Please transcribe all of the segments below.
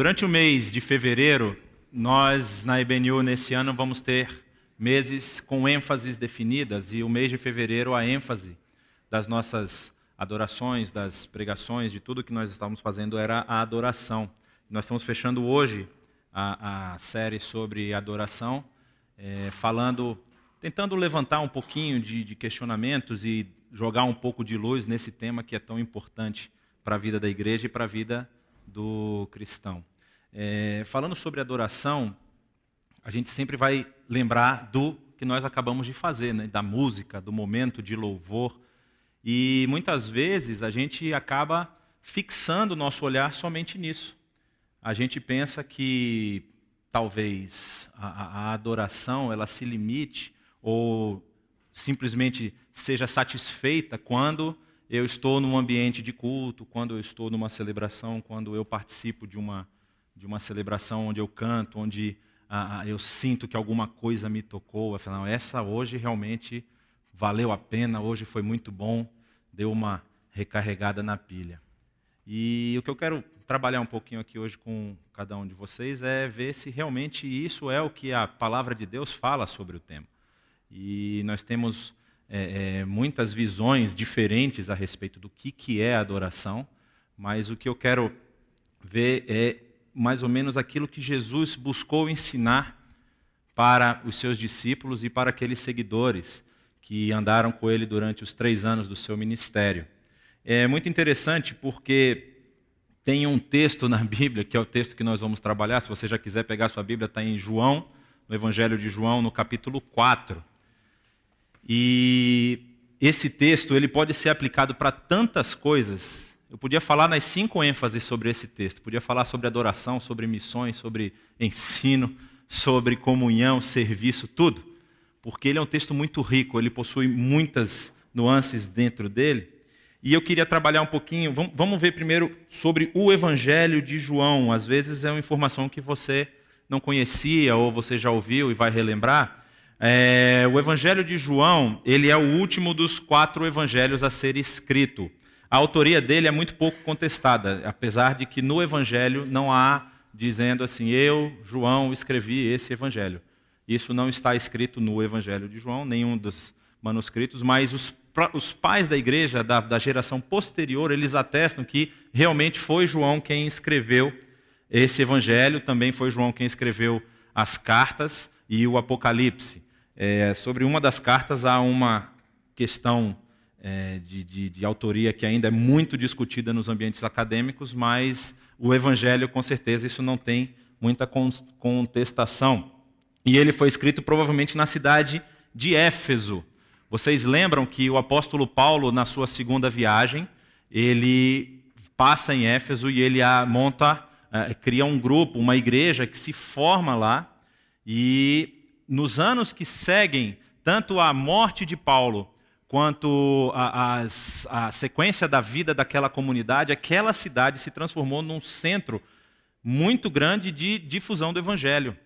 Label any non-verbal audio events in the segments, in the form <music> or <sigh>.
Durante o mês de fevereiro, nós na IBNU nesse ano vamos ter meses com ênfases definidas e o mês de fevereiro a ênfase das nossas adorações, das pregações, de tudo que nós estávamos fazendo era a adoração. Nós estamos fechando hoje a, a série sobre adoração, é, falando, tentando levantar um pouquinho de, de questionamentos e jogar um pouco de luz nesse tema que é tão importante para a vida da igreja e para a vida do cristão. É, falando sobre adoração, a gente sempre vai lembrar do que nós acabamos de fazer, né? da música, do momento de louvor. E muitas vezes a gente acaba fixando o nosso olhar somente nisso. A gente pensa que talvez a, a adoração ela se limite ou simplesmente seja satisfeita quando eu estou num ambiente de culto, quando eu estou numa celebração, quando eu participo de uma, de uma celebração onde eu canto, onde ah, ah eu sinto que alguma coisa me tocou. Não, essa hoje realmente valeu a pena, hoje foi muito bom, deu uma recarregada na pilha. E o que eu quero trabalhar um pouquinho aqui hoje com cada um de vocês é ver se realmente isso é o que a palavra de Deus fala sobre o tema. E nós temos é, é, muitas visões diferentes a respeito do que, que é adoração, mas o que eu quero ver é mais ou menos aquilo que Jesus buscou ensinar para os seus discípulos e para aqueles seguidores que andaram com ele durante os três anos do seu ministério. É muito interessante porque tem um texto na Bíblia, que é o texto que nós vamos trabalhar. Se você já quiser pegar sua Bíblia, está em João, no Evangelho de João, no capítulo 4. E esse texto ele pode ser aplicado para tantas coisas. Eu podia falar nas cinco ênfases sobre esse texto. Podia falar sobre adoração, sobre missões, sobre ensino, sobre comunhão, serviço, tudo. Porque ele é um texto muito rico, ele possui muitas nuances dentro dele. E eu queria trabalhar um pouquinho, vamos ver primeiro sobre o Evangelho de João. Às vezes é uma informação que você não conhecia ou você já ouviu e vai relembrar. É, o Evangelho de João, ele é o último dos quatro evangelhos a ser escrito. A autoria dele é muito pouco contestada, apesar de que no Evangelho não há dizendo assim, eu, João, escrevi esse Evangelho. Isso não está escrito no Evangelho de João, nenhum dos manuscritos, mas os, os pais da igreja, da, da geração posterior, eles atestam que realmente foi João quem escreveu esse Evangelho, também foi João quem escreveu as cartas e o Apocalipse. É, sobre uma das cartas há uma questão é, de, de, de, autoria que ainda é muito discutida nos ambientes acadêmicos, mas o Evangelho, com certeza, isso não tem muita contestação. E ele foi escrito provavelmente na cidade de Éfeso. Vocês lembram que o apóstolo Paulo, na sua segunda viagem, ele passa em Éfeso e ele monta, é, cria um grupo, uma igreja que se forma lá e nos anos que seguem, tanto a morte de Paulo quanto a, sequência da vida daquela comunidade, aquela cidade se transformou num centro muito grande de difusão do evangelho.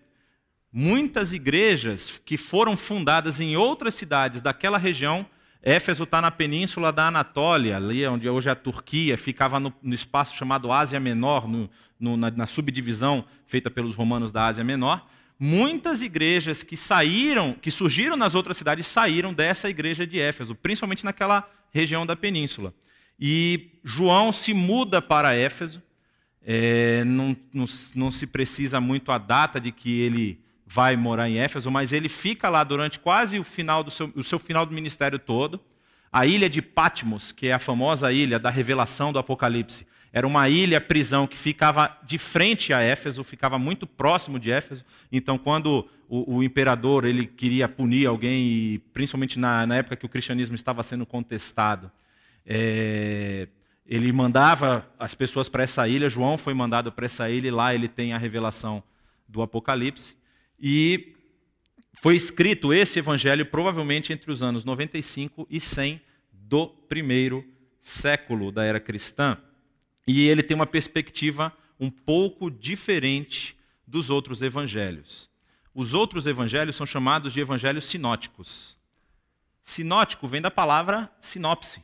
Muitas igrejas que foram fundadas em outras cidades daquela região, Éfeso está na península da Anatólia, ali onde hoje é a Turquia, ficava no, no espaço chamado Ásia Menor, no, no, na, na subdivisão feita pelos romanos da Ásia Menor muitas igrejas que saíram, que surgiram nas outras cidades, saíram dessa igreja de Éfeso, principalmente naquela região da península. E João se muda para Éfeso, é, não, não, não, se precisa muito a data de que ele vai morar em Éfeso, mas ele fica lá durante quase o final do seu, o seu final do ministério todo. A ilha de Patmos, que é a famosa ilha da revelação do Apocalipse, era uma ilha prisão que ficava de frente a Éfeso, ficava muito próximo de Éfeso. Então, quando o, o imperador ele queria punir alguém, e principalmente na, na, época que o cristianismo estava sendo contestado, é, ele mandava as pessoas para essa ilha. João foi mandado para essa ilha e lá ele tem a revelação do Apocalipse. E foi escrito esse evangelho provavelmente entre os anos 95 e 100 do primeiro século da era cristã. E ele tem uma perspectiva um pouco diferente dos outros evangelhos. Os outros evangelhos são chamados de evangelhos sinóticos. Sinótico vem da palavra sinopse.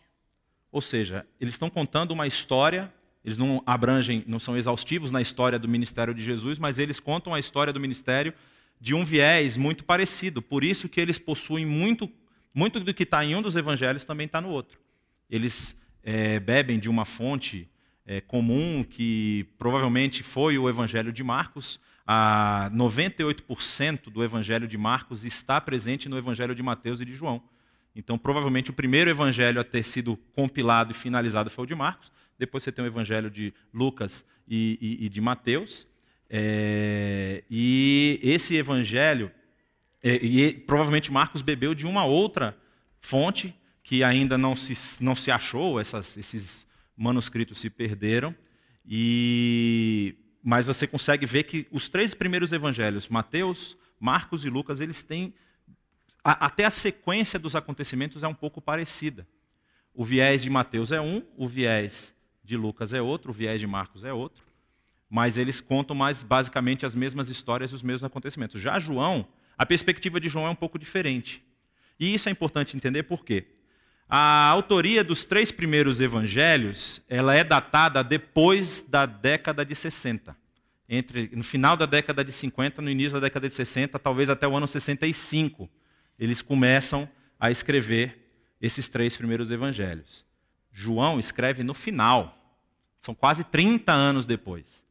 Ou seja, eles estão contando uma história Eles não abrangem, não são exaustivos na história do ministério de Jesus, mas eles contam a história do ministério de um viés muito parecido. Por isso que eles possuem muito, muito do que está em um dos evangelhos também está no outro. Eles é, bebem de uma fonte é, comum que provavelmente foi o evangelho de Marcos. A 98% do evangelho de Marcos está presente no evangelho de Mateus e de João. Então, provavelmente, o primeiro evangelho a ter sido compilado e finalizado foi o de Marcos. Depois você tem o evangelho de Lucas e, e, e de Mateus. É, e esse evangelho, é, e provavelmente Marcos bebeu de uma outra fonte que ainda não se, não se achou, essas, esses manuscritos se perderam. E, mas você consegue ver que os três primeiros evangelhos, Mateus, Marcos e Lucas, eles têm a, até a sequência dos acontecimentos é um pouco parecida. O viés de Mateus é um, o viés de Lucas é outro, o viés de Marcos é outro, mas eles contam mais basicamente as mesmas histórias e os mesmos acontecimentos. Já João, a perspectiva de João é um pouco diferente. E isso é importante entender por quê? A autoria dos três primeiros evangelhos, ela é datada depois da década de 60. Entre, no final da década de 50, no início da década de 60, talvez até o ano 65 eles começam a escrever esses três primeiros evangelhos. João escreve no final, são quase 30 anos depois.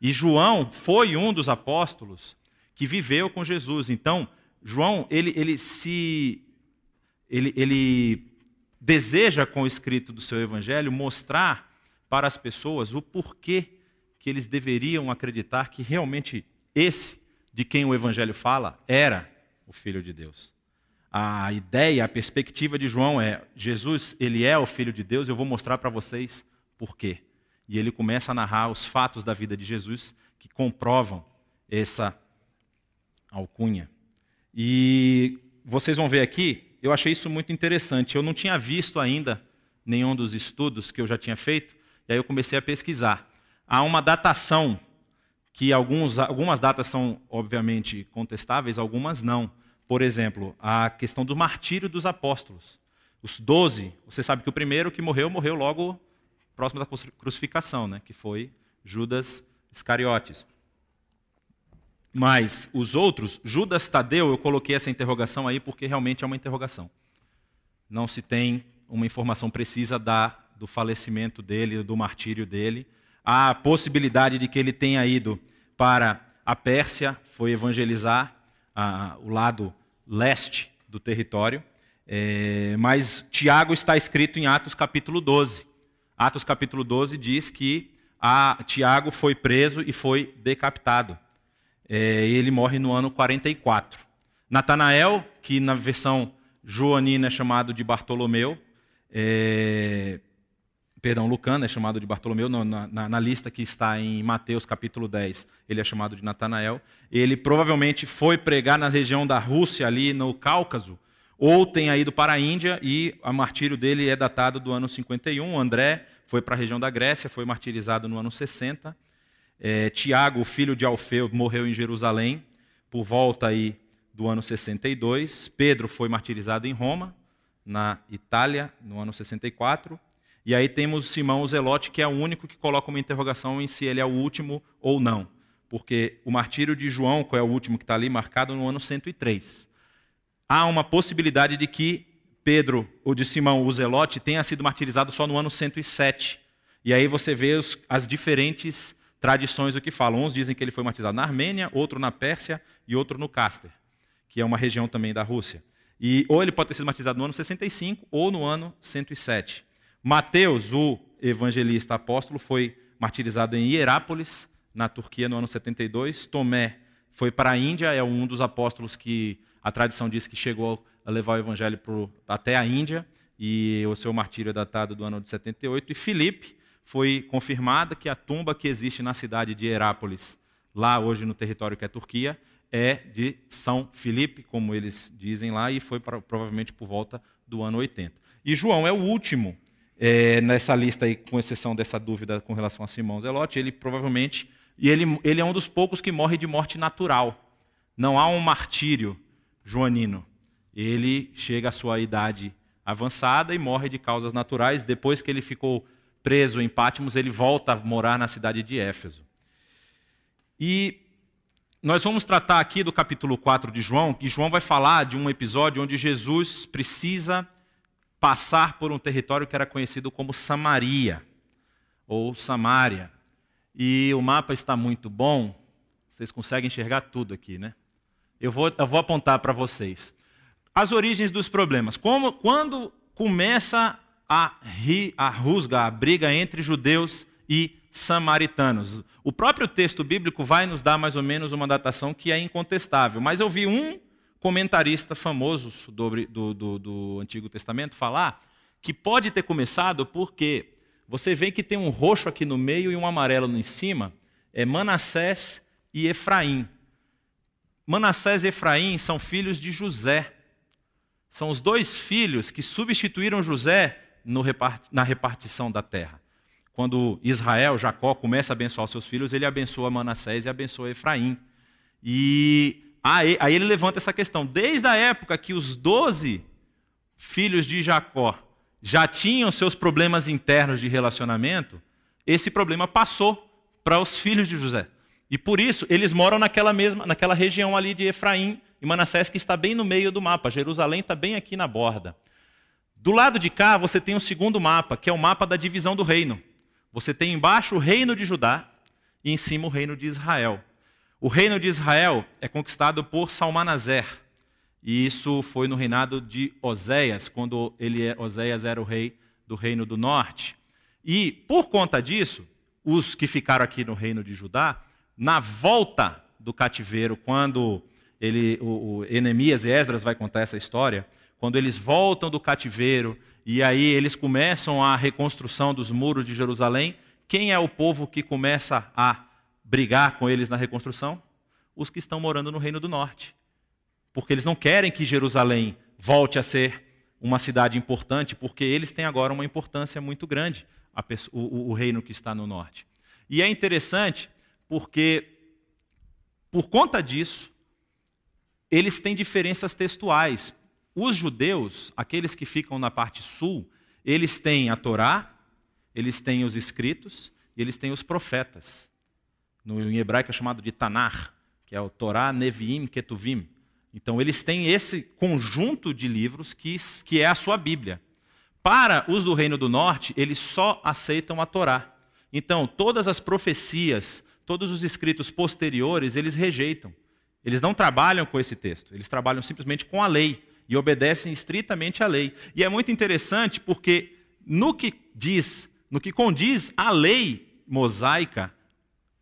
E João foi um dos apóstolos que viveu com Jesus. Então, João, ele, ele se. Ele, ele deseja, com o escrito do seu evangelho, mostrar para as pessoas o porquê que eles deveriam acreditar que realmente esse de quem o evangelho fala era o Filho de Deus a ideia, a perspectiva de João é: Jesus, ele é o filho de Deus, eu vou mostrar para vocês por quê. E ele começa a narrar os fatos da vida de Jesus que comprovam essa alcunha. E vocês vão ver aqui, eu achei isso muito interessante. Eu não tinha visto ainda nenhum dos estudos que eu já tinha feito, e aí eu comecei a pesquisar. Há uma datação que alguns, algumas datas são obviamente contestáveis, algumas não por exemplo, a questão do martírio dos apóstolos. Os doze, você sabe que o primeiro que morreu, morreu logo próximo da crucificação, né? que foi Judas Iscariotes. Mas os outros, Judas Tadeu, eu coloquei essa interrogação aí porque realmente é uma interrogação. Não se tem uma informação precisa da, do falecimento dele, do martírio dele. Há a possibilidade de que ele tenha ido para a Pérsia, foi evangelizar, a, o lado leste do território. É, mas Tiago está escrito em Atos capítulo 12. Atos capítulo 12 diz que a, Tiago foi preso e foi decapitado. É, ele morre no ano 44. Natanael, que na versão joanina é chamado de Bartolomeu, é, perdão, Lucano é chamado de Bartolomeu, na, na, na, lista que está em Mateus capítulo 10, ele é chamado de Natanael. Ele provavelmente foi pregar na região da Rússia, ali no Cáucaso, ou tenha ido para a Índia, e o martírio dele é datado do ano 51. André foi para a região da Grécia, foi martirizado no ano 60. É, Tiago, filho de Alfeu, morreu em Jerusalém, por volta aí do ano 62. Pedro foi martirizado em Roma, na Itália, no ano 64. E aí temos Simão o Zelote, que é o único que coloca uma interrogação em se ele é o último ou não. Porque o martírio de João, que é o último que está ali, marcado no ano 103. Há uma possibilidade de que Pedro, ou de Simão o Zelote, tenha sido martirizado só no ano 107. E aí você vê as diferentes tradições do que falam. Uns dizem que ele foi martirizado na Armênia, outro na Pérsia e outro no Cáster, que é uma região também da Rússia. E ou ele pode ter sido martirizado no ano 65 ou no ano 107. Mateus, o evangelista apóstolo, foi martirizado em Hierápolis, na Turquia, no ano 72. Tomé foi para a Índia, é um dos apóstolos que a tradição diz que chegou a levar o evangelho pro, até a Índia, e o seu martírio é datado do ano de 78. E Filipe foi confirmada que a tumba que existe na cidade de Herápolis, lá hoje no território que é Turquia, é de São Filipe, como eles dizem lá, e foi provavelmente por volta do ano 80. E João é o último é, nessa lista aí, com exceção dessa dúvida com relação a Simão Zelote, ele provavelmente, e ele, ele é um dos poucos que morre de morte natural. Não há um martírio joanino. Ele chega à sua idade avançada e morre de causas naturais, depois que ele ficou preso em Pátimos, ele volta a morar na cidade de Éfeso. E nós vamos tratar aqui do capítulo 4 de João, e João vai falar de um episódio onde Jesus precisa passar por um território que era conhecido como Samaria, ou Samária. E o mapa está muito bom, vocês conseguem enxergar tudo aqui, né? Eu vou, eu vou apontar para vocês. As origens dos problemas. Como, quando começa a, ri, a rusga, a briga entre judeus e samaritanos. O próprio texto bíblico vai nos dar mais ou menos uma datação que é incontestável, mas eu vi um comentarista famoso do, do, do, do Antigo Testamento falar que pode ter começado porque você vê que tem um roxo aqui no meio e um amarelo em cima, é Manassés e Efraim. Manassés e Efraim são filhos de José. São os dois filhos que substituíram José na repartição da terra. Quando Israel, Jacó, começa a abençoar seus filhos, ele abençoa Manassés e abençoa Efraim. E aí, aí ele levanta essa questão. Desde a época que os doze filhos de Jacó já tinham seus problemas internos de relacionamento, esse problema passou para os filhos de José. E por isso eles moram naquela mesma, naquela região ali de Efraim e Manassés que está bem no meio do mapa. Jerusalém está bem aqui na borda. Do lado de cá você tem o segundo mapa, que é o mapa da divisão do reino. Você tem embaixo o reino de Judá e em cima o reino de Israel. O reino de Israel é conquistado por Salmanazer. E isso foi no reinado de Oséias, quando ele, é, Oséias era o rei do reino do norte. E por conta disso, os que ficaram aqui no reino de Judá na volta do cativeiro, quando ele, o, o Enemias e Esdras vai contar essa história, quando eles voltam do cativeiro e aí eles começam a reconstrução dos muros de Jerusalém, quem é o povo que começa a brigar com eles na reconstrução? Os que estão morando no Reino do Norte. Porque eles não querem que Jerusalém volte a ser uma cidade importante, porque eles têm agora uma importância muito grande, o, o, o reino que está no norte. E é interessante porque, por conta disso, eles têm diferenças textuais. Os judeus, aqueles que ficam na parte sul, eles têm a Torá, eles têm os escritos e eles têm os profetas. No, em hebraico é chamado de Tanar, que é o Torá, Neviim, Ketuvim. Então, eles têm esse conjunto de livros que, que é a sua Bíblia. Para os do Reino do Norte, eles só aceitam a Torá. Então, todas as profecias, todos os escritos posteriores eles rejeitam. Eles não trabalham com esse texto, eles trabalham simplesmente com a lei e obedecem estritamente à lei. E é muito interessante porque no que diz, no que condiz a lei mosaica,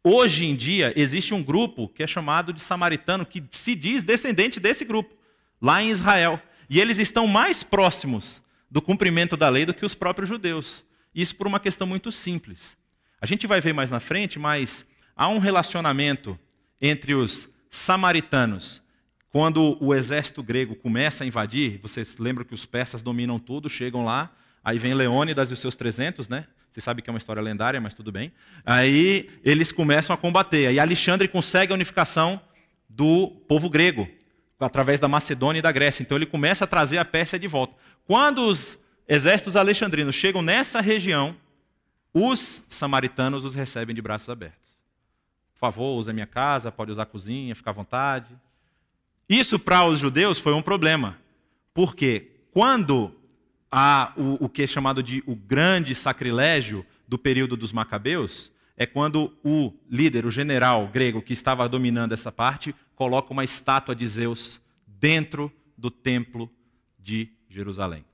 hoje em dia existe um grupo que é chamado de samaritano que se diz descendente desse grupo, lá em Israel. E eles estão mais próximos do cumprimento da lei do que os próprios judeus. Isso por uma questão muito simples. A gente vai ver mais na frente, mas há um relacionamento entre os samaritanos. Quando o exército grego começa a invadir, vocês lembram que os persas dominam tudo, chegam lá, aí vem Leônidas e os seus 300, né? Você sabe que é uma história lendária, mas tudo bem. Aí eles começam a combater. Aí Alexandre consegue a unificação do povo grego, através da Macedônia e da Grécia. Então ele começa a trazer a Pérsia de volta. Quando os exércitos alexandrinos chegam nessa região, os samaritanos os recebem de braços abertos favor, use a minha casa, pode usar a cozinha, fica à vontade. Isso para os judeus foi um problema, porque quando há o, o que é chamado de o grande sacrilégio do período dos macabeus, é quando o líder, o general grego que estava dominando essa parte, coloca uma estátua de Zeus dentro do templo de Jerusalém.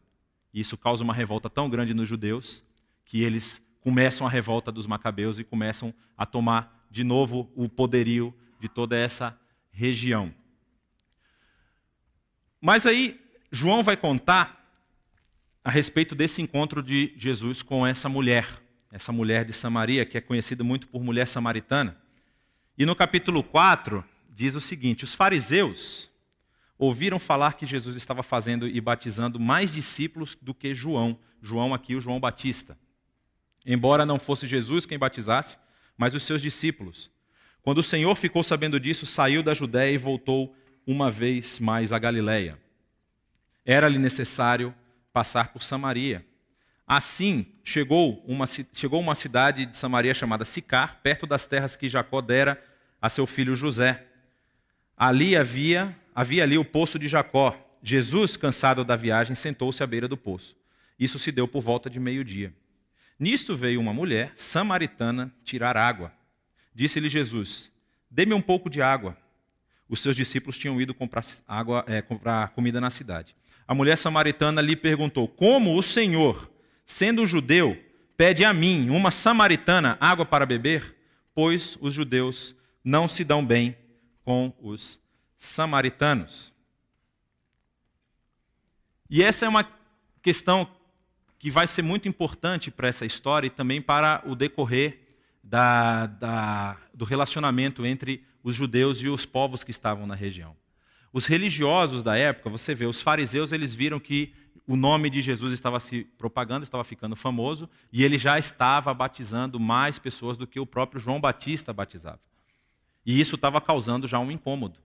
Isso causa uma revolta tão grande nos judeus que eles começam a revolta dos macabeus e começam a tomar de novo o poderio de toda essa região. Mas aí, João vai contar a respeito desse encontro de Jesus com essa mulher, essa mulher de Samaria, que é conhecida muito por mulher samaritana. E no capítulo 4, diz o seguinte: Os fariseus ouviram falar que Jesus estava fazendo e batizando mais discípulos do que João. João aqui, o João Batista. Embora não fosse Jesus quem batizasse, mas os seus discípulos. Quando o Senhor ficou sabendo disso, saiu da Judéia e voltou uma vez mais à Galiléia. Era-lhe necessário passar por Samaria. Assim, chegou uma, chegou uma cidade de Samaria chamada Sicar, perto das terras que Jacó dera a seu filho José. Ali havia, havia ali o poço de Jacó. Jesus, cansado da viagem, sentou-se à beira do poço. Isso se deu por volta de meio-dia. Nisto veio uma mulher samaritana tirar água. Disse-lhe Jesus: Dê-me um pouco de água. Os seus discípulos tinham ido comprar, água, é, comprar comida na cidade. A mulher samaritana lhe perguntou: Como o Senhor, sendo judeu, pede a mim, uma samaritana, água para beber? Pois os judeus não se dão bem com os samaritanos. E essa é uma questão que vai ser muito importante para essa história e também para o decorrer da, da, do relacionamento entre os judeus e os povos que estavam na região. Os religiosos da época, você vê, os fariseus, eles viram que o nome de Jesus estava se propagando, estava ficando famoso, e ele já estava batizando mais pessoas do que o próprio João Batista batizava. E isso estava causando já um incômodo.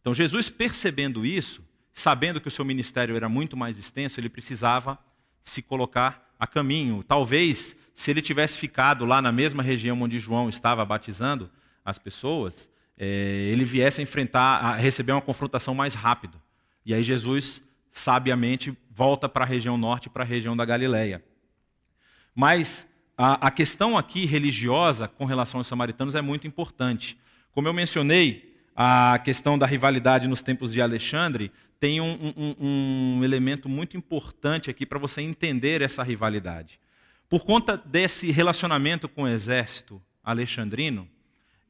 Então, Jesus, percebendo isso, sabendo que o seu ministério era muito mais extenso, ele precisava se colocar a caminho. Talvez, se ele tivesse ficado lá na mesma região onde João estava batizando as pessoas, é, ele viesse a enfrentar, a receber uma confrontação mais rápido. E aí Jesus, sabiamente, volta para a região norte, para a região da Galileia. Mas a, a questão aqui religiosa com relação aos samaritanos é muito importante. Como eu mencionei, a questão da rivalidade nos tempos de Alexandre tem um, um, um elemento muito importante aqui para você entender essa rivalidade. Por conta desse relacionamento com o exército alexandrino,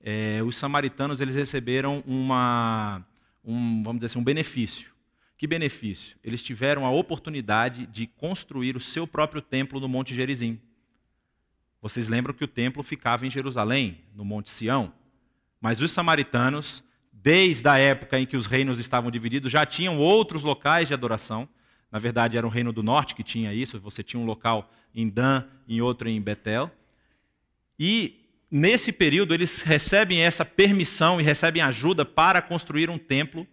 é, os samaritanos eles receberam uma, um, vamos dizer assim, um benefício. Que benefício? Eles tiveram a oportunidade de construir o seu próprio templo no Monte Gerizim. Vocês lembram que o templo ficava em Jerusalém, no Monte Sião? Mas os samaritanos, desde a época em que os reinos estavam divididos, já tinham outros locais de adoração. Na verdade, era o reino do norte que tinha isso. Você tinha um local em Dan, em outro em Betel. E nesse período, eles recebem essa permissão e recebem ajuda para construir um templo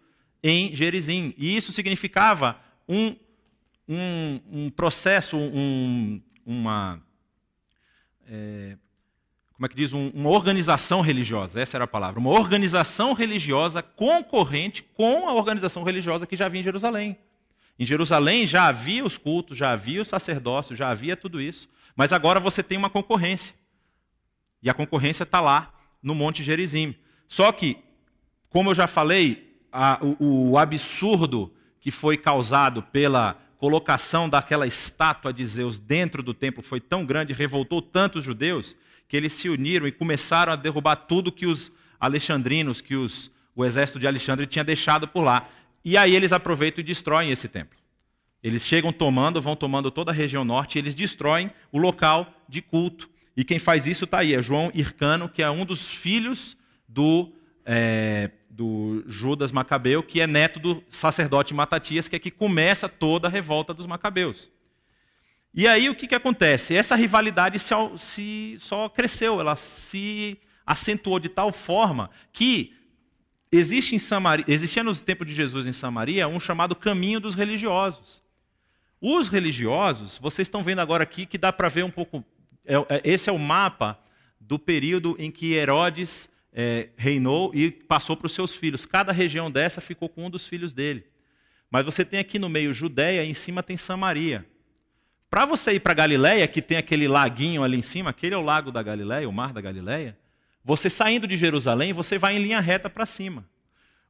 em Gerizim. E isso significava um, um, um processo, um, uma. É, como é que diz? Um, uma organização religiosa, essa era a palavra. Uma organização religiosa concorrente com a organização religiosa que já havia em Jerusalém. Em Jerusalém já havia os cultos, já havia o sacerdócio, já havia tudo isso. Mas agora você tem uma concorrência. E a concorrência está lá no Monte Gerizim. Só que, como eu já falei, a, o, o absurdo que foi causado pela colocação daquela estátua de Zeus dentro do templo foi tão grande, revoltou tanto os judeus, que eles se uniram e começaram a derrubar tudo que os alexandrinos, que os, o exército de Alexandre tinha deixado por lá. E aí eles aproveitam e destroem esse templo. Eles chegam tomando, vão tomando toda a região norte e eles destroem o local de culto. E quem faz isso está aí, é João Hircano, que é um dos filhos do, é, do Judas Macabeu, que é neto do sacerdote Matatias, que é que começa toda a revolta dos Macabeus. E aí o que, que acontece? Essa rivalidade se, se, só cresceu, ela se acentuou de tal forma que existe em Samaria, existia nos tempos de Jesus em Samaria um chamado caminho dos religiosos. Os religiosos, vocês estão vendo agora aqui que dá para ver um pouco esse é o mapa do período em que Herodes é, reinou e passou para os seus filhos. Cada região dessa ficou com um dos filhos dele. Mas você tem aqui no meio Judéia e em cima tem Samaria. Para você ir para Galiléia, que tem aquele laguinho ali em cima, aquele é o lago da Galiléia, o mar da Galiléia, você saindo de Jerusalém, você vai em linha reta para cima.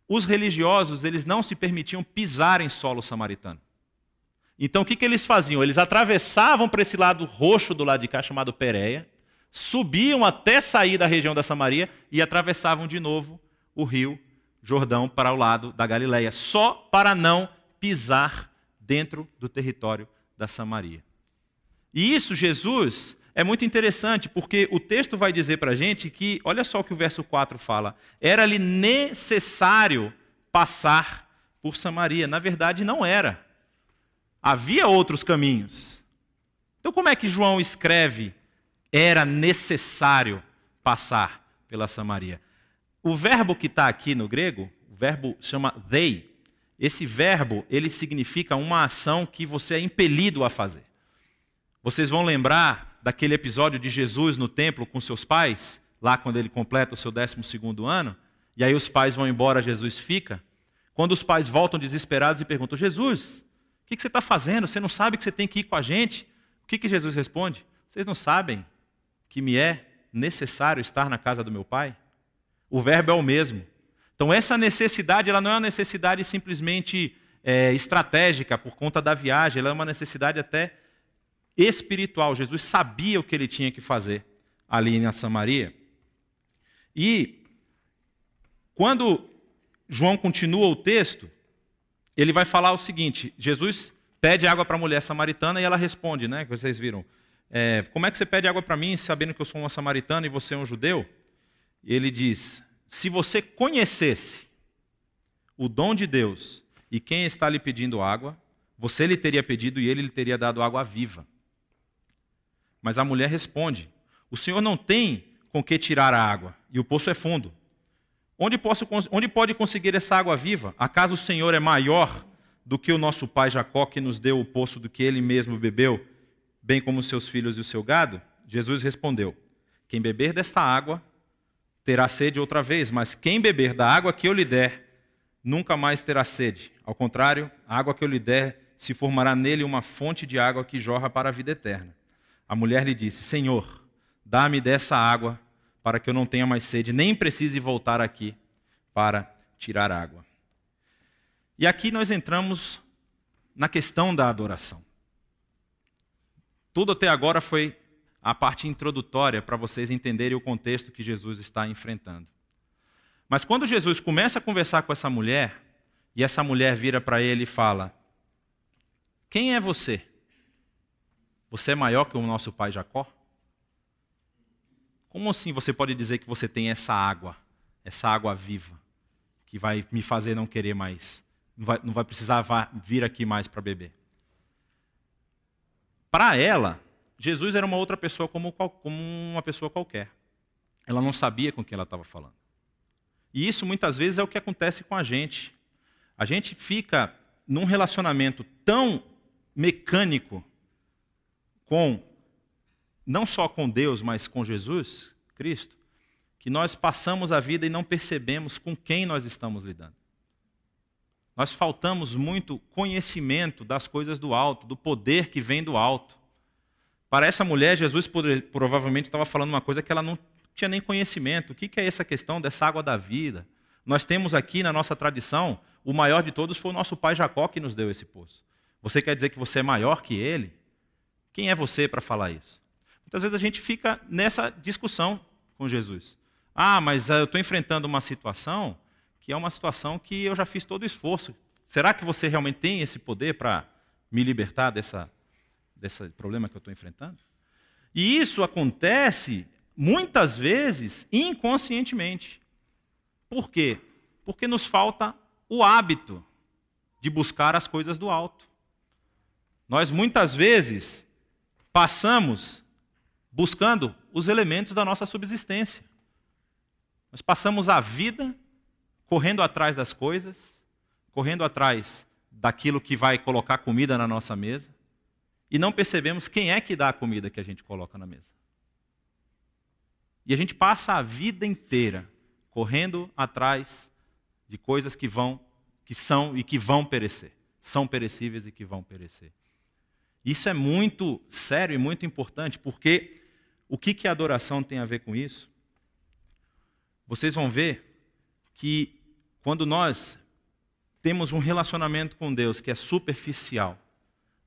Os religiosos, eles não se permitiam pisar em solo samaritano. Então o que, que eles faziam? Eles atravessavam para esse lado roxo do lado de cá, chamado Pérea, subiam até sair da região da Samaria e atravessavam de novo o rio Jordão para o lado da Galileia, só para não pisar dentro do território da Samaria. E isso, Jesus, é muito interessante, porque o texto vai dizer para a gente que, olha só o que o verso 4 fala: era-lhe necessário passar por Samaria. Na verdade, não era. Havia outros caminhos. Então, como é que João escreve? Era necessário passar pela Samaria. O verbo que está aqui no grego, o verbo chama dei. Esse verbo, ele significa uma ação que você é impelido a fazer. Vocês vão lembrar daquele episódio de Jesus no templo com seus pais, lá quando ele completa o seu 12 ano, e aí os pais vão embora, Jesus fica. Quando os pais voltam desesperados e perguntam: Jesus, o que, você está fazendo? Você não sabe que você tem que ir com a gente? O que, que Jesus responde? Vocês não sabem que me é necessário estar na casa do meu pai? O verbo é o mesmo. Então essa necessidade, ela não é uma necessidade simplesmente é, estratégica por conta da viagem, ela é uma necessidade até espiritual. Jesus sabia o que ele tinha que fazer ali na Samaria. E quando João continua o texto, ele vai falar o seguinte: Jesus pede água para a mulher samaritana e ela responde, né? Vocês viram. É, como é que você pede água para mim, sabendo que eu sou uma samaritana e você é um judeu? Ele diz: se você conhecesse o dom de Deus e quem está lhe pedindo água, você lhe teria pedido e ele lhe teria dado água viva. Mas a mulher responde: O Senhor não tem com que tirar a água, e o poço é fundo. Onde, posso, onde pode conseguir essa água viva? Acaso o Senhor é maior do que o nosso pai Jacó, que nos deu o poço do que ele mesmo bebeu, bem como seus filhos e o seu gado? Jesus respondeu: Quem beber desta água terá sede outra vez, mas quem beber da água que eu lhe der, nunca mais terá sede. Ao contrário, a água que eu lhe der se formará nele uma fonte de água que jorra para a vida eterna. A mulher lhe disse: Senhor, dá-me dessa água, para que eu não tenha mais sede, nem precise voltar aqui para tirar água. E aqui nós entramos na questão da adoração. Tudo até agora foi a parte introdutória para vocês entenderem o contexto que Jesus está enfrentando. Mas quando Jesus começa a conversar com essa mulher, e essa mulher vira para ele e fala: Quem é você? Você é maior que o nosso pai Jacó? Como assim você pode dizer que você tem essa água, essa água viva, que vai me fazer não querer mais, não vai, não vai precisar vir aqui mais para beber? Para ela, Jesus era uma outra pessoa como, como uma pessoa qualquer. Ela não sabia com quem ela estava falando. E isso muitas vezes é o que acontece com a gente. A gente fica num relacionamento tão mecânico com, não só com Deus, mas com Jesus, Cristo, que nós passamos a vida e não percebemos com quem nós estamos lidando. Nós faltamos muito conhecimento das coisas do alto, do poder que vem do alto. Para essa mulher, Jesus provavelmente estava falando uma coisa que ela não tinha nem conhecimento. O que é essa questão dessa água da vida? Nós temos aqui na nossa tradição, o maior de todos foi o nosso pai Jacó que nos deu esse poço. Você quer dizer que você é maior que ele? Quem é você para falar isso? Muitas vezes a gente fica nessa discussão com Jesus. Ah, mas eu estou enfrentando uma situação que é uma situação que eu já fiz todo o esforço. Será que você realmente tem esse poder para me libertar dessa, desse problema que eu estou enfrentando? E isso acontece muitas vezes inconscientemente. Por quê? Porque nos falta o hábito de buscar as coisas do alto. Nós muitas vezes passamos buscando os elementos da nossa subsistência. Nós passamos a vida correndo atrás das coisas, correndo atrás daquilo que vai colocar comida na nossa mesa, e não percebemos quem é que dá a comida que a gente coloca na mesa. E a gente passa a vida inteira correndo atrás de coisas que vão, que são e que vão perecer, são perecíveis e que vão perecer. Isso é muito sério e muito importante, porque o que, que a adoração tem a ver com isso? Vocês vão ver que quando nós temos um relacionamento com Deus que é superficial,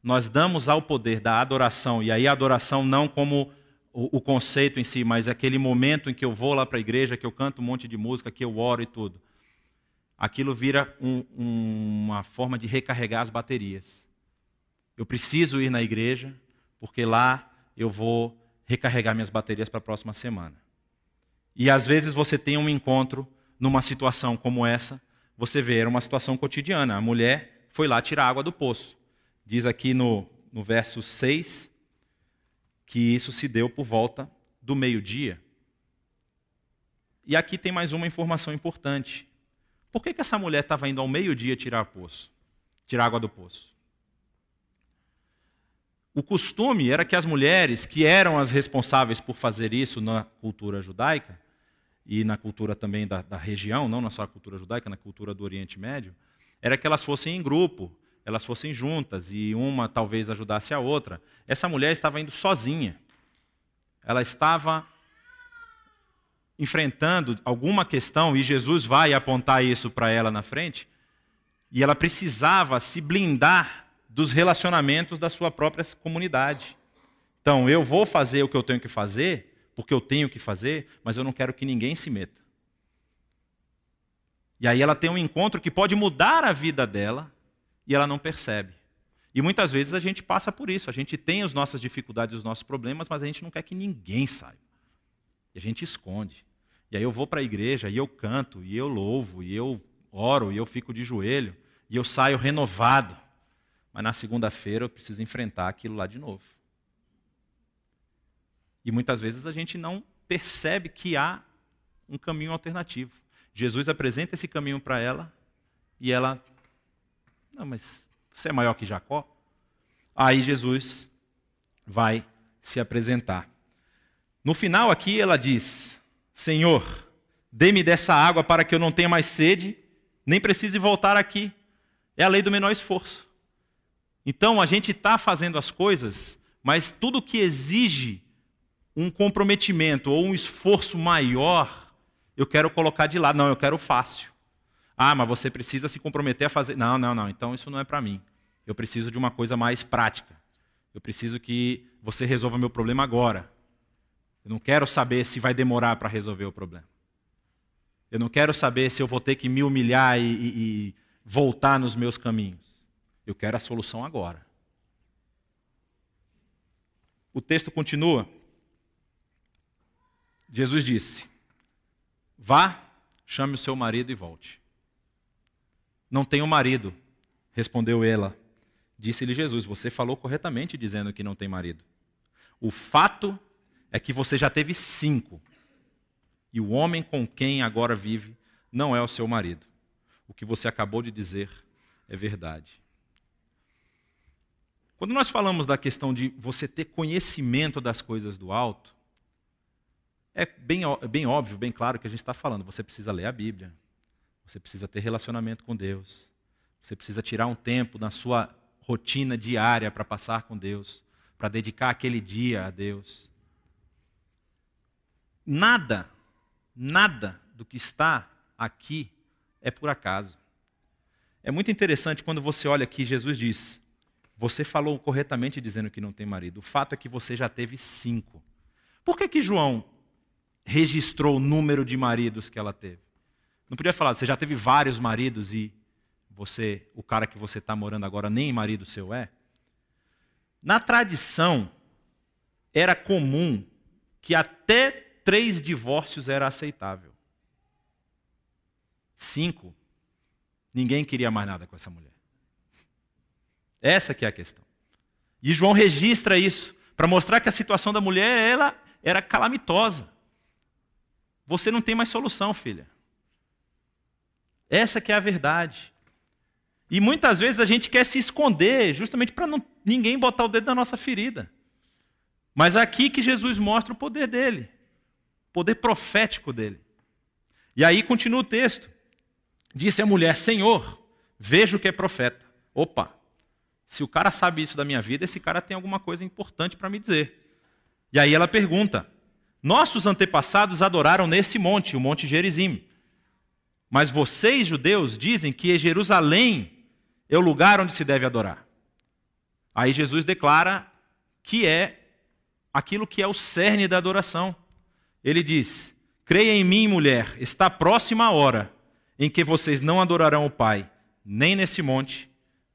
nós damos ao poder da adoração, e aí a adoração não como o, conceito em si, mas aquele momento em que eu vou lá para a igreja, que eu canto um monte de música, que eu oro e tudo. Aquilo vira um, um, uma forma de recarregar as baterias. Eu preciso ir na igreja, porque lá eu vou recarregar minhas baterias para a próxima semana. E às vezes você tem um encontro numa situação como essa, você vê, era uma situação cotidiana. A mulher foi lá tirar água do poço. Diz aqui no, no verso 6 que isso se deu por volta do meio-dia. E aqui tem mais uma informação importante. Por que, que essa mulher estava indo ao meio-dia tirar poço, tirar água do poço? O costume era que as mulheres, que eram as responsáveis por fazer isso na cultura judaica, e na cultura também da, da região, não na só cultura judaica, na cultura do Oriente Médio, era que elas fossem em grupo, elas fossem juntas, e uma talvez ajudasse a outra. Essa mulher estava indo sozinha. Ela estava enfrentando alguma questão, e Jesus vai apontar isso para ela na frente, e ela precisava se blindar dos relacionamentos da sua própria comunidade. Então, eu vou fazer o que eu tenho que fazer, porque eu tenho que fazer, mas eu não quero que ninguém se meta. E aí ela tem um encontro que pode mudar a vida dela e ela não percebe. E muitas vezes a gente passa por isso, a gente tem as nossas dificuldades, os nossos problemas, mas a gente não quer que ninguém saiba. E a gente esconde. E aí eu vou para a igreja e eu canto, e eu louvo, e eu oro, e eu fico de joelho, e eu saio renovado. Mas na segunda-feira eu preciso enfrentar aquilo lá de novo. E muitas vezes a gente não percebe que há um caminho alternativo. Jesus apresenta esse caminho para ela e ela, não, mas você é maior que Jacó? Aí Jesus vai se apresentar. No final aqui ela diz: Senhor, dê-me dessa água para que eu não tenha mais sede, nem precise voltar aqui. É a lei do menor esforço. Então a gente está fazendo as coisas, mas tudo que exige um comprometimento ou um esforço maior, eu quero colocar de lado. Não, eu quero fácil. Ah, mas você precisa se comprometer a fazer. Não, não, não. Então isso não é para mim. Eu preciso de uma coisa mais prática. Eu preciso que você resolva meu problema agora. Eu não quero saber se vai demorar para resolver o problema. Eu não quero saber se eu vou ter que me humilhar e, e, e voltar nos meus caminhos. Eu quero a solução agora. O texto continua. Jesus disse: Vá, chame o seu marido e volte. Não tenho marido, respondeu ela. Disse-lhe Jesus: Você falou corretamente dizendo que não tem marido. O fato é que você já teve cinco. E o homem com quem agora vive não é o seu marido. O que você acabou de dizer é verdade. Quando nós falamos da questão de você ter conhecimento das coisas do alto, é bem, bem óbvio, bem claro que a gente está falando. Você precisa ler a Bíblia, você precisa ter relacionamento com Deus, você precisa tirar um tempo na sua rotina diária para passar com Deus, para dedicar aquele dia a Deus. Nada, nada do que está aqui é por acaso. É muito interessante quando você olha aqui, Jesus diz: Você falou corretamente dizendo que não tem marido. O fato é que você já teve cinco. Por que, que João registrou o número de maridos que ela teve? Não podia falar, você já teve vários maridos e você, o cara que você está morando agora, nem marido seu é? Na tradição, era comum que até três divórcios era aceitável. Cinco, ninguém queria mais nada com essa mulher. Essa que é a questão. E João registra isso para mostrar que a situação da mulher ela era calamitosa. Você não tem mais solução, filha. Essa que é a verdade. E muitas vezes a gente quer se esconder justamente para ninguém botar o dedo na nossa ferida. Mas é aqui que Jesus mostra o poder dele poder profético dele. E aí continua o texto. Disse a mulher: Senhor, vejo que é profeta. Opa, se o cara sabe isso da minha vida, esse cara tem alguma coisa importante para me dizer. E aí ela pergunta: Nossos antepassados adoraram nesse monte, o Monte Gerizim. Mas vocês, judeus, dizem que Jerusalém é o lugar onde se deve adorar. Aí Jesus declara que é aquilo que é o cerne da adoração. Ele diz: Creia em mim, mulher, está próxima a hora em que vocês não adorarão o Pai, nem nesse monte,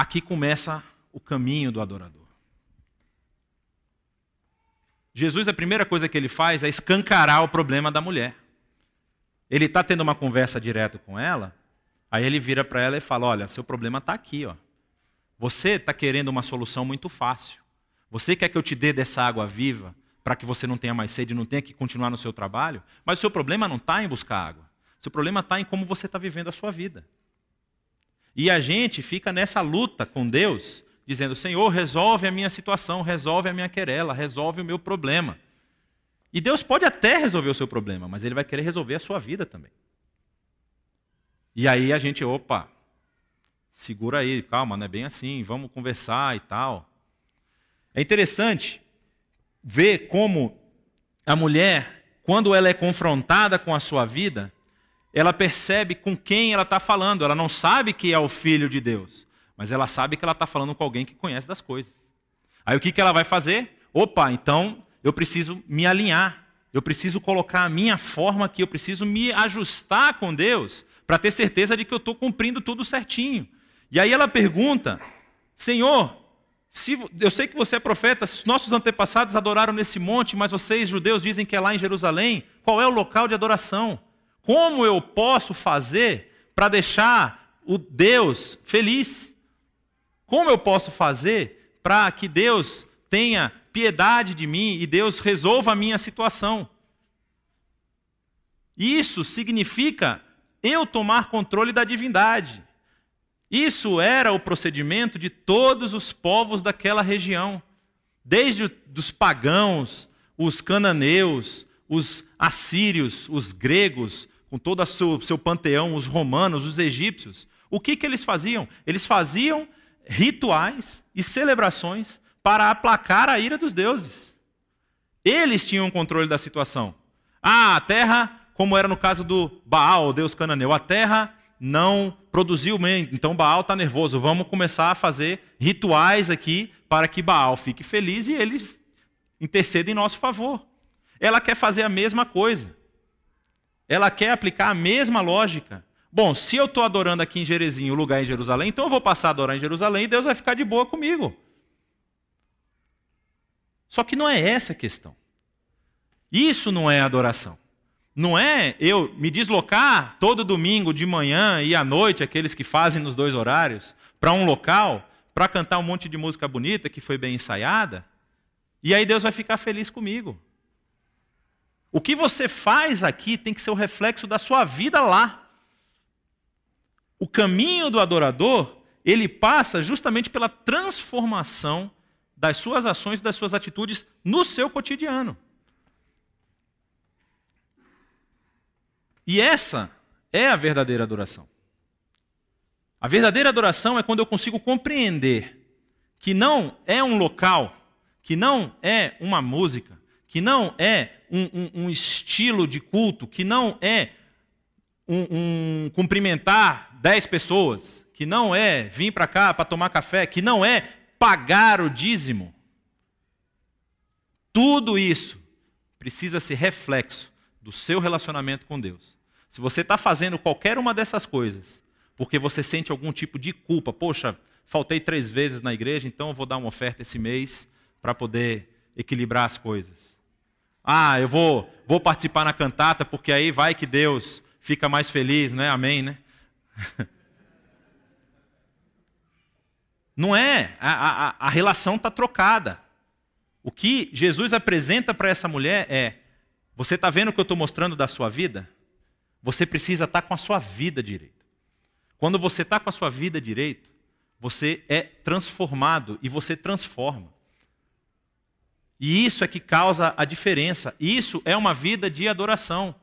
Aqui começa o caminho do adorador. Jesus, a primeira coisa que ele faz é escancarar o problema da mulher. Ele está tendo uma conversa direto com ela, aí ele vira para ela e fala: Olha, seu problema está aqui. Ó. Você está querendo uma solução muito fácil. Você quer que eu te dê dessa água viva para que você não tenha mais sede, não tenha que continuar no seu trabalho? Mas o seu problema não está em buscar água. O seu problema está em como você está vivendo a sua vida. E a gente fica nessa luta com Deus, dizendo: Senhor, resolve a minha situação, resolve a minha querela, resolve o meu problema. E Deus pode até resolver o seu problema, mas Ele vai querer resolver a sua vida também. E aí a gente, opa, segura aí, calma, não é bem assim, vamos conversar e tal. É interessante ver como a mulher, quando ela é confrontada com a sua vida, ela percebe com quem ela está falando. Ela não sabe que é o filho de Deus, mas ela sabe que ela está falando com alguém que conhece das coisas. Aí o que, que ela vai fazer? Opa, então eu preciso me alinhar, eu preciso colocar a minha forma aqui, eu preciso me ajustar com Deus para ter certeza de que eu estou cumprindo tudo certinho. E aí ela pergunta: Senhor, se, eu sei que você é profeta, nossos antepassados adoraram nesse monte, mas vocês, judeus, dizem que é lá em Jerusalém. Qual é o local de adoração? Como eu posso fazer para deixar o Deus feliz? Como eu posso fazer para que Deus tenha piedade de mim e Deus resolva a minha situação? Isso significa eu tomar controle da divindade. Isso era o procedimento de todos os povos daquela região, desde os pagãos, os cananeus, os assírios, os gregos, com todo o seu, seu panteão, os romanos, os egípcios. O que, que eles faziam? Eles faziam rituais e celebrações para aplacar a ira dos deuses. Eles tinham o controle da situação. Ah, a terra, como era no caso do Baal, o deus cananeu, a terra não produziu bem, então Baal está nervoso. Vamos começar a fazer rituais aqui para que Baal fique feliz e ele interceda em nosso favor. Ela quer fazer a mesma coisa. Ela quer aplicar a mesma lógica. Bom, se eu estou adorando aqui em Jerezinho, o lugar em Jerusalém, então eu vou passar a adorar em Jerusalém e Deus vai ficar de boa comigo. Só que não é essa a questão. Isso não é adoração. Não é eu me deslocar todo domingo de manhã e à noite, aqueles que fazem nos dois horários, para um local, para cantar um monte de música bonita que foi bem ensaiada, e aí Deus vai ficar feliz comigo. O que você faz aqui tem que ser o reflexo da sua vida lá. O caminho do adorador, ele passa justamente pela transformação das suas ações, das suas atitudes no seu cotidiano. E essa é a verdadeira adoração. A verdadeira adoração é quando eu consigo compreender que não é um local, que não é uma música, que não é um, um, um estilo de culto, que não é um, um cumprimentar dez pessoas, que não é vir para cá para tomar café, que não é pagar o dízimo. Tudo isso precisa ser reflexo do seu relacionamento com Deus. Se você está fazendo qualquer uma dessas coisas, porque você sente algum tipo de culpa, poxa, faltei três vezes na igreja, então eu vou dar uma oferta esse mês para poder equilibrar as coisas. Ah, eu vou, vou participar na cantata, porque aí vai que Deus fica mais feliz, né? Amém, né? <laughs> Não é, a, a, a relação está trocada. O que Jesus apresenta para essa mulher é: você está vendo o que eu estou mostrando da sua vida? Você precisa estar com a sua vida direito. Quando você está com a sua vida direito, você é transformado e você transforma. E isso é que causa a diferença. Isso é uma vida de adoração.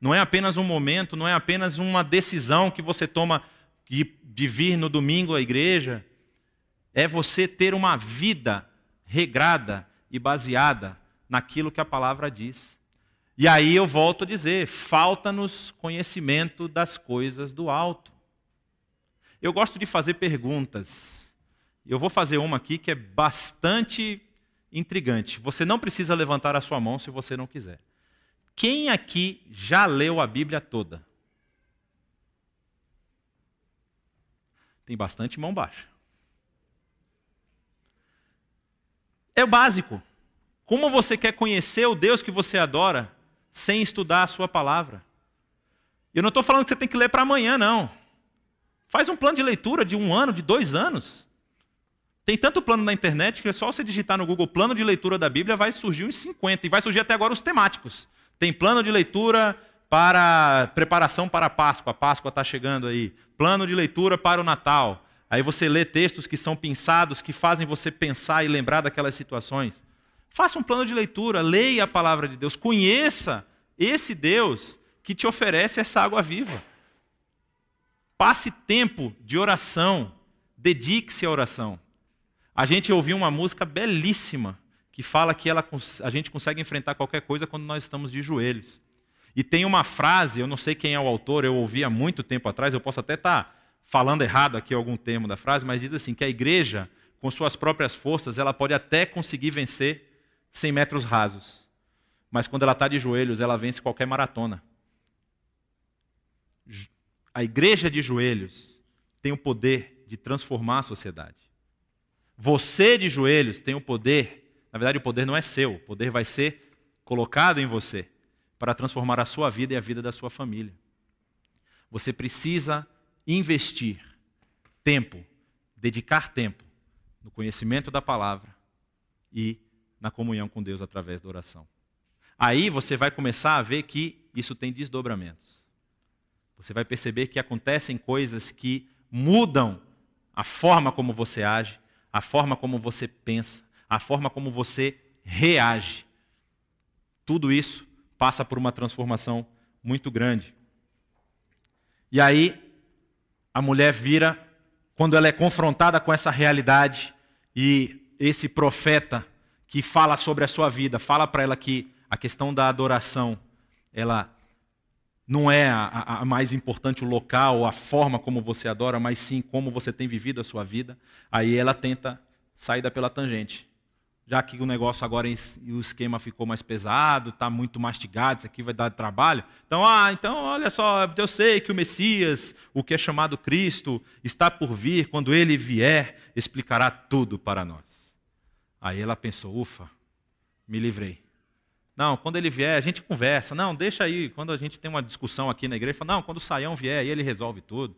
Não é apenas um momento, não é apenas uma decisão que você toma de, vir no domingo à igreja. É você ter uma vida regrada e baseada naquilo que a palavra diz. E aí eu volto a dizer: falta-nos conhecimento das coisas do alto. Eu gosto de fazer perguntas. Eu vou fazer uma aqui que é bastante intrigante. Você não precisa levantar a sua mão se você não quiser. Quem aqui já leu a Bíblia toda? Tem bastante mão baixa. é o básico. Como você quer conhecer o Deus que você adora sem estudar a sua palavra? Eu não estou falando que você tem que ler para amanhã, não. Faz um plano de leitura de um ano, de dois anos. Tem tanto plano na internet que é só você digitar no Google plano de leitura da Bíblia, vai surgir uns 50. E vai surgir até agora os temáticos. Tem plano de leitura para preparação para a Páscoa. A Páscoa está chegando aí. Plano de leitura para o Natal. Aí você lê textos que são pensados, que fazem você pensar e lembrar daquelas situações. Faça um plano de leitura, leia a palavra de Deus, conheça esse Deus que te oferece essa água viva. Passe tempo de oração, dedique-se à oração. A gente ouviu uma música belíssima que fala que ela, a gente consegue enfrentar qualquer coisa quando nós estamos de joelhos. E tem uma frase, eu não sei quem é o autor, eu ouvi há muito tempo atrás, eu posso até estar tá falando errado aqui algum termo da frase, mas diz assim que a igreja, com suas próprias forças, ela pode até conseguir vencer 100 metros rasos. Mas quando ela está de joelhos, ela vence qualquer maratona. A igreja de joelhos tem o poder de transformar a sociedade. Você de joelhos tem o poder, na verdade o poder não é seu, o poder vai ser colocado em você para transformar a sua vida e a vida da sua família. Você precisa investir tempo, dedicar tempo no conhecimento da palavra e na comunhão com Deus através da oração. Aí você vai começar a ver que isso tem desdobramentos. Você vai perceber que acontecem coisas que mudam a forma como você age, a forma como você pensa, a forma como você reage. Tudo isso passa por uma transformação muito grande. E aí, a mulher vira, quando ela é confrontada com essa realidade, e esse profeta que fala sobre a sua vida, fala para ela que a questão da adoração, ela não é a, a, mais importante o local, a forma como você adora, mas sim como você tem vivido a sua vida. Aí ela tenta sair pela tangente. Já que o negócio agora o esquema ficou mais pesado, está muito mastigado, isso aqui vai dar trabalho. Então, ah, então olha só, eu sei que o Messias, o que é chamado Cristo, está por vir, quando ele vier, explicará tudo para nós. Aí ela pensou, ufa, me livrei. Não, quando ele vier, a gente conversa. Não, deixa aí. Quando a gente tem uma discussão aqui na igreja, fala, não, quando o Saião vier, aí ele resolve tudo.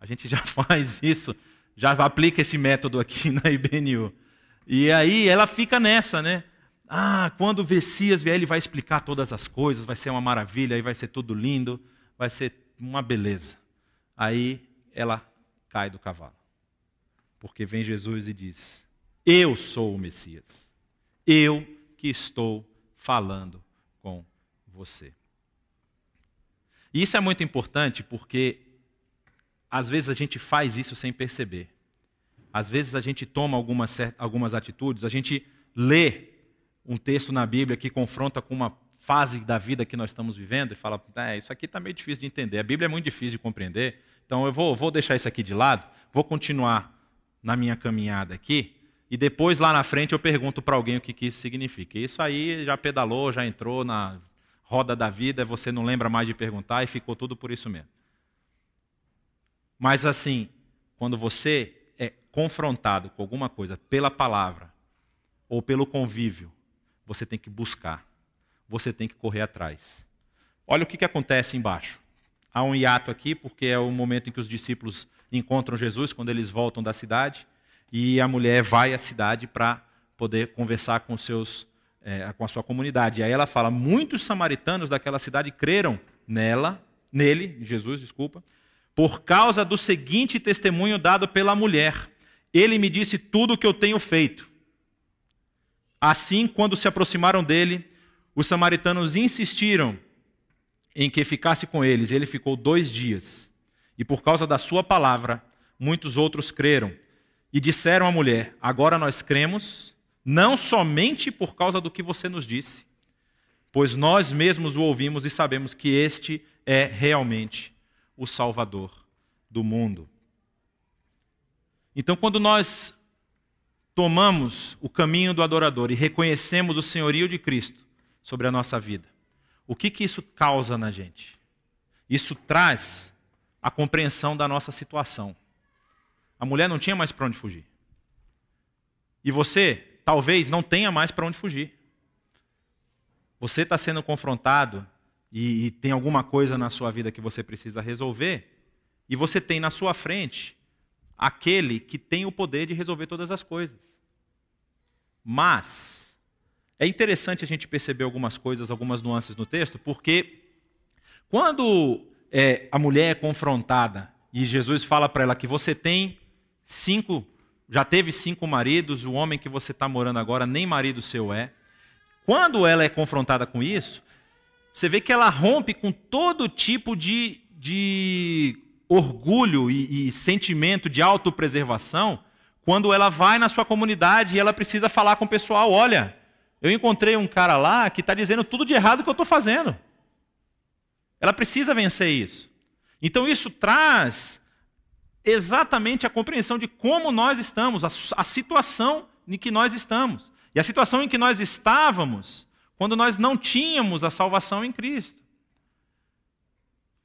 A gente já <laughs> faz isso, já aplica esse método aqui na IBNU. E aí ela fica nessa, né? Ah, quando o Messias vier, ele vai explicar todas as coisas, vai ser uma maravilha, aí vai ser tudo lindo, vai ser uma beleza. Aí ela cai do cavalo. Porque vem Jesus e diz: Eu sou o Messias. Eu que estou falando com você. E isso é muito importante porque às vezes a gente faz isso sem perceber. Às vezes a gente toma algumas, algumas atitudes, a gente lê um texto na Bíblia que confronta com uma fase da vida que nós estamos vivendo e fala: é, Isso aqui está meio difícil de entender. A Bíblia é muito difícil de compreender, então eu vou, vou deixar isso aqui de lado, vou continuar na minha caminhada aqui e depois, lá na frente, eu pergunto para alguém o que, que isso significa. Isso aí já pedalou, já entrou na roda da vida, você não lembra mais de perguntar e ficou tudo por isso mesmo. Mas assim, quando você é confrontado com alguma coisa pela palavra ou pelo convívio, você tem que buscar, você tem que correr atrás. Olha o que, que acontece embaixo. Há um hiato aqui, porque é o momento em que os discípulos encontram Jesus, quando eles voltam da cidade e a mulher vai à cidade para poder conversar com, seus, é, com a sua comunidade. E aí ela fala: muitos samaritanos daquela cidade creram nela, nele, Jesus, desculpa, por causa do seguinte testemunho dado pela mulher. Ele me disse tudo o que eu tenho feito. Assim, quando se aproximaram dele, os samaritanos insistiram em que ficasse com eles. Ele ficou dois dias. E por causa da sua palavra, muitos outros creram e disseram à mulher: Agora nós cremos, não somente por causa do que você nos disse, pois nós mesmos o ouvimos e sabemos que este é realmente o Salvador do mundo. Então, quando nós tomamos o caminho do adorador e reconhecemos o senhorio de Cristo sobre a nossa vida, o que, que isso causa na gente? Isso traz a compreensão da nossa situação. A mulher não tinha mais para onde fugir. E você talvez não tenha mais para onde fugir. Você está sendo confrontado e, e tem alguma coisa na sua vida que você precisa resolver, e você tem na sua frente aquele que tem o poder de resolver todas as coisas. Mas é interessante a gente perceber algumas coisas, algumas nuances no texto, porque quando é, a mulher é confrontada e Jesus fala para ela que você tem cinco, já teve cinco maridos, o homem que você está morando agora nem marido seu é. Quando ela é confrontada com isso, você vê que ela rompe com todo tipo de, de orgulho e, e sentimento de autopreservação quando ela vai na sua comunidade e ela precisa falar com o pessoal: olha, eu encontrei um cara lá que está dizendo tudo de errado que eu estou fazendo. Ela precisa vencer isso. Então isso traz exatamente a compreensão de como nós estamos, a, a situação em que nós estamos. E a situação em que nós estávamos quando nós não tínhamos a salvação em Cristo.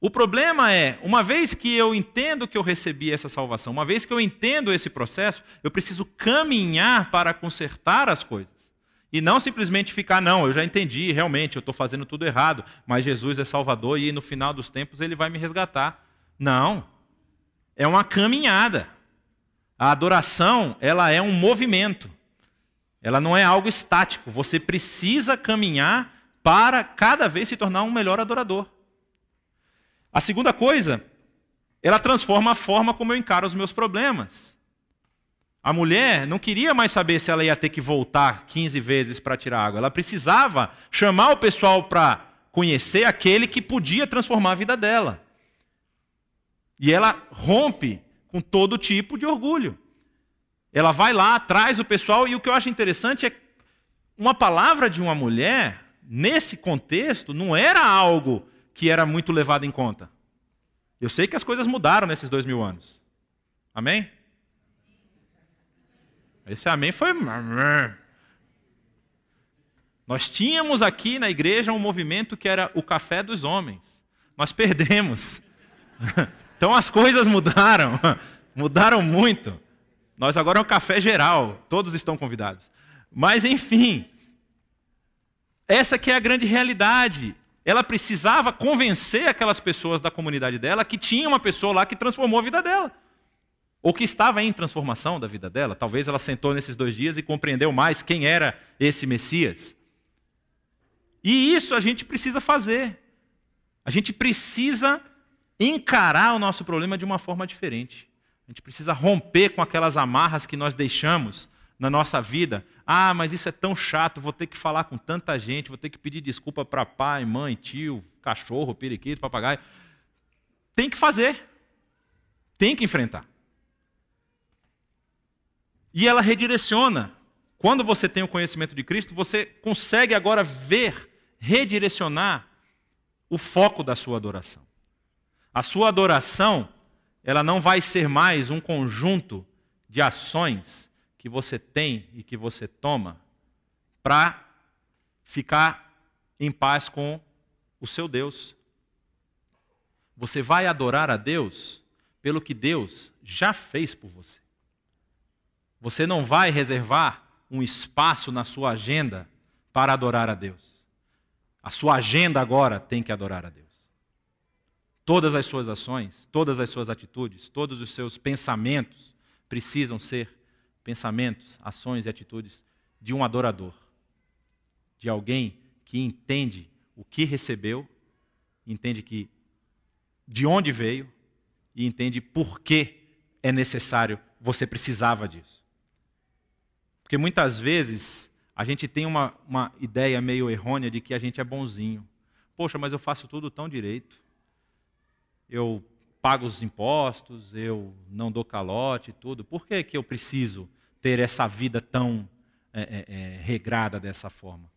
O problema é, uma vez que eu entendo que eu recebi essa salvação, uma vez que eu entendo esse processo, eu preciso caminhar para consertar as coisas. E não simplesmente ficar, não, eu já entendi, realmente, eu estou fazendo tudo errado, mas Jesus é Salvador e no final dos tempos ele vai me resgatar. Não. É uma caminhada. A adoração, ela é um movimento. Ela não é algo estático. Você precisa caminhar para cada vez se tornar um melhor adorador. A segunda coisa, ela transforma a forma como eu encaro os meus problemas. A mulher não queria mais saber se ela ia ter que voltar 15 vezes para tirar água. Ela precisava chamar o pessoal para conhecer aquele que podia transformar a vida dela. E ela rompe com todo tipo de orgulho. Ela vai lá, traz o pessoal, e o que eu acho interessante é uma palavra de uma mulher, nesse contexto, não era algo que era muito levado em conta. Eu sei que as coisas mudaram nesses dois mil anos. Amém? Esse amém foi. <laughs> Nós tínhamos aqui na igreja um movimento que era o café dos homens. Nós perdemos. <laughs> Então as coisas mudaram. <laughs> Mudaram muito. Nós agora é um café geral. Todos estão convidados. Mas, enfim. Essa que é a grande realidade. Ela precisava convencer aquelas pessoas da comunidade dela que tinha uma pessoa lá que transformou a vida dela ou que estava em transformação da vida dela. Talvez ela sentou nesses dois dias e compreendeu mais quem era esse Messias. E isso a gente precisa fazer. A gente precisa encarar o nosso problema de uma forma diferente. A gente precisa romper com aquelas amarras que nós deixamos na nossa vida. Ah, mas isso é tão chato, vou ter que falar com tanta gente, vou ter que pedir desculpa para pai, mãe, tio, cachorro, periquito, papagaio. Tem que fazer. Tem que enfrentar. E ela redireciona. Quando você tem o conhecimento de Cristo, você consegue agora ver, redirecionar o foco da sua adoração. A sua adoração, ela não vai ser mais um conjunto de ações que você tem e que você toma para ficar em paz com o seu Deus. Você vai adorar a Deus pelo que Deus já fez por você. Você não vai reservar um espaço na sua agenda para adorar a Deus. A sua agenda agora tem que adorar a Deus. Todas as suas ações, todas as suas atitudes, todos os seus pensamentos precisam ser pensamentos, ações e atitudes de um adorador, de alguém que entende o que recebeu, entende que de onde veio e entende por que é necessário, você precisava disso. Porque muitas vezes a gente tem uma, uma ideia meio errônea de que a gente é bonzinho. Poxa, mas eu faço tudo tão direito. Eu pago os impostos, eu não dou calote, tudo. Por que, que eu preciso ter essa vida tão é, é, é, regrada dessa forma?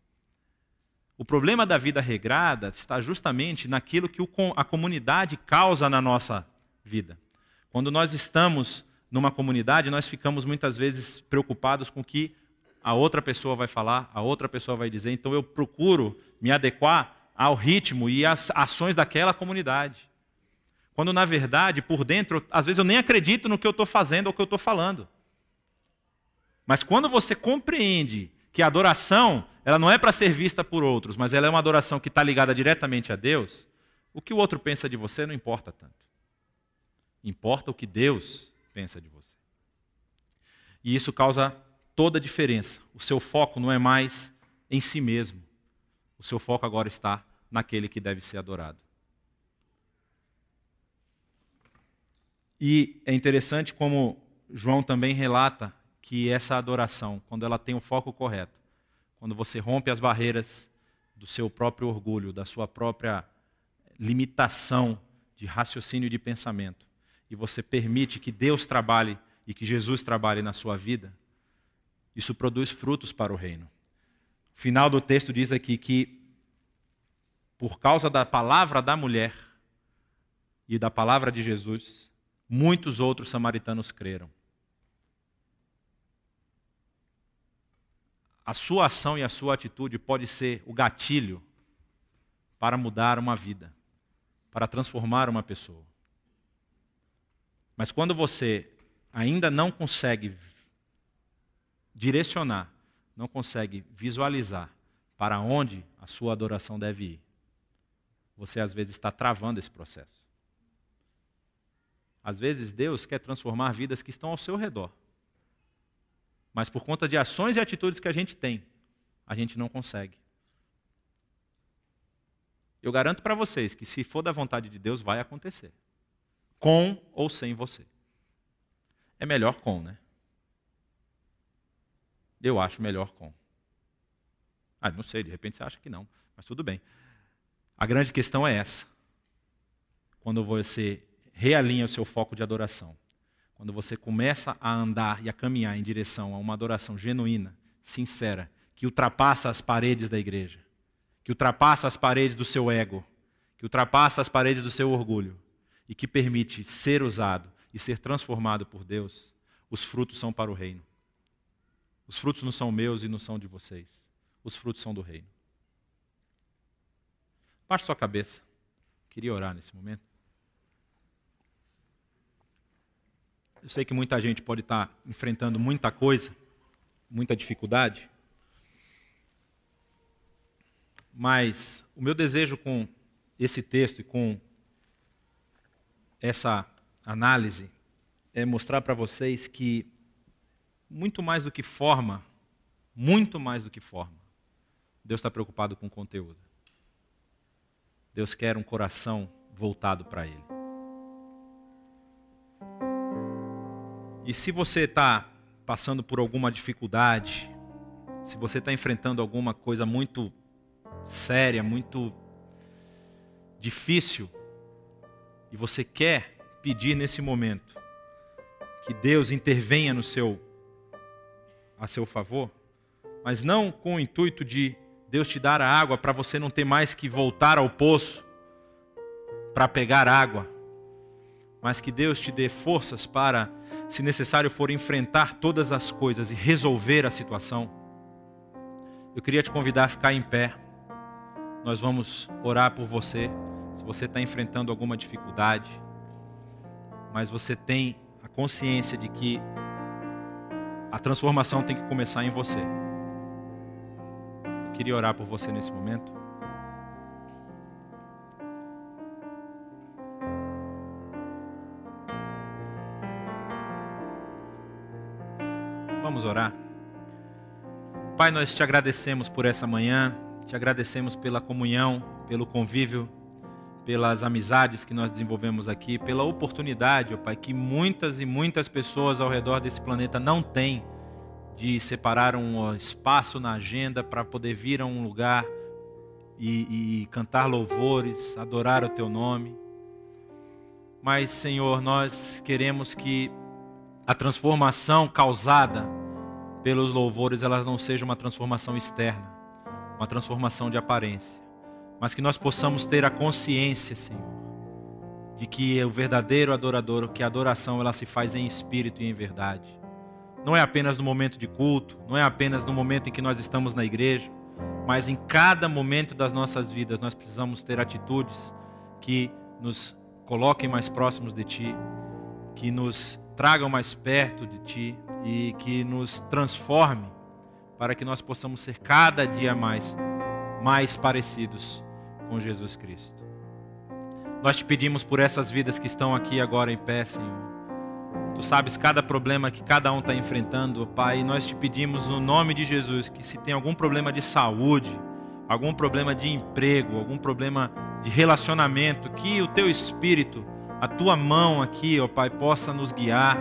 O problema da vida regrada está justamente naquilo que a comunidade causa na nossa vida. Quando nós estamos numa comunidade, nós ficamos muitas vezes preocupados com o que a outra pessoa vai falar, a outra pessoa vai dizer, então eu procuro me adequar ao ritmo e às ações daquela comunidade. Quando, na verdade, por dentro, às vezes eu nem acredito no que eu estou fazendo ou que eu estou falando. Mas quando você compreende que a adoração, ela não é para ser vista por outros, mas ela é uma adoração que está ligada diretamente a Deus, o que o outro pensa de você não importa tanto. Importa o que Deus pensa de você. E isso causa toda a diferença. O seu foco não é mais em si mesmo. O seu foco agora está naquele que deve ser adorado. E é interessante como João também relata que essa adoração, quando ela tem o foco correto, quando você rompe as barreiras do seu próprio orgulho, da sua própria limitação de raciocínio e de pensamento, e você permite que Deus trabalhe e que Jesus trabalhe na sua vida, isso produz frutos para o reino. O final do texto diz aqui que, por causa da palavra da mulher e da palavra de Jesus, muitos outros samaritanos creram. A sua ação e a sua atitude pode ser o gatilho para mudar uma vida, para transformar uma pessoa. Mas quando você ainda não consegue direcionar, não consegue visualizar para onde a sua adoração deve ir, você às vezes está travando esse processo. Às vezes Deus quer transformar vidas que estão ao seu redor. Mas por conta de ações e atitudes que a gente tem, a gente não consegue. Eu garanto para vocês que se for da vontade de Deus, vai acontecer com ou sem você. É melhor com, né? Eu acho melhor com. Ah, não sei, de repente você acha que não, mas tudo bem. A grande questão é essa. Quando você realinha o seu foco de adoração, quando você começa a andar e a caminhar em direção a uma adoração genuína, sincera, que ultrapassa as paredes da igreja, que ultrapassa as paredes do seu ego, que ultrapassa as paredes do seu orgulho, e que permite ser usado e ser transformado por Deus, os frutos são para o reino. Os frutos não são meus e não são de vocês. Os frutos são do reino. Baixe sua cabeça. Queria orar nesse momento. Eu sei que muita gente pode estar enfrentando muita coisa, muita dificuldade. Mas o meu desejo com esse texto e com essa análise é mostrar para vocês que, muito mais do que forma, muito mais do que forma, Deus está preocupado com o conteúdo. Deus quer um coração voltado para Ele. E se você está passando por alguma dificuldade, se você está enfrentando alguma coisa muito séria, muito difícil, e você quer pedir nesse momento que Deus intervenha no seu a seu favor, mas não com o intuito de Deus te dar a água para você não ter mais que voltar ao poço para pegar água, mas que Deus te dê forças para, se necessário for, enfrentar todas as coisas e resolver a situação. Eu queria te convidar a ficar em pé. Nós vamos orar por você se você está enfrentando alguma dificuldade, mas você tem a consciência de que a transformação tem que começar em você. Eu queria orar por você nesse momento. Vamos orar. Pai, nós te agradecemos por essa manhã, te agradecemos pela comunhão, pelo convívio pelas amizades que nós desenvolvemos aqui, pela oportunidade, ó Pai, que muitas e muitas pessoas ao redor desse planeta não têm de separar um espaço na agenda para poder vir a um lugar e, e cantar louvores, adorar o Teu nome. Mas, Senhor, nós queremos que a transformação causada pelos louvores ela não seja uma transformação externa, uma transformação de aparência mas que nós possamos ter a consciência, Senhor, de que o verdadeiro adorador, que a adoração ela se faz em espírito e em verdade. Não é apenas no momento de culto, não é apenas no momento em que nós estamos na igreja, mas em cada momento das nossas vidas nós precisamos ter atitudes que nos coloquem mais próximos de Ti, que nos tragam mais perto de Ti e que nos transforme para que nós possamos ser cada dia mais, mais parecidos com Jesus Cristo. Nós te pedimos por essas vidas que estão aqui agora em pé, Senhor. Tu sabes cada problema que cada um está enfrentando, Pai, e nós te pedimos no nome de Jesus que se tem algum problema de saúde, algum problema de emprego, algum problema de relacionamento, que o teu espírito, a tua mão aqui, ó Pai, possa nos guiar,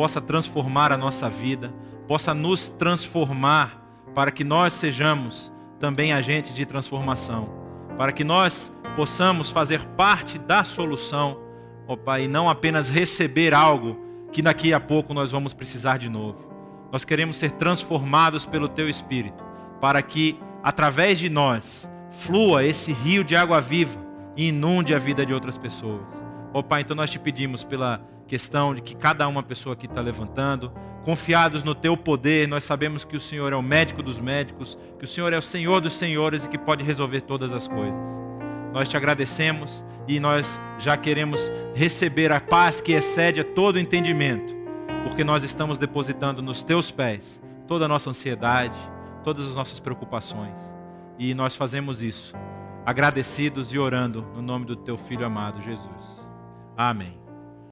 possa transformar a nossa vida, possa nos transformar para que nós sejamos também agentes de transformação, para que nós possamos fazer parte da solução, ó Pai, e não apenas receber algo que daqui a pouco nós vamos precisar de novo. Nós queremos ser transformados pelo Teu Espírito, para que através de nós flua esse rio de água viva e inunde a vida de outras pessoas. Ó Pai, então nós te pedimos pela questão de que cada uma pessoa aqui está levantando, confiados no teu poder, nós sabemos que o Senhor é o médico dos médicos, que o Senhor é o Senhor dos senhores e que pode resolver todas as coisas. Nós te agradecemos e nós já queremos receber a paz que excede a todo entendimento, porque nós estamos depositando nos teus pés toda a nossa ansiedade, todas as nossas preocupações. E nós fazemos isso agradecidos e orando no nome do teu filho amado Jesus. Amém.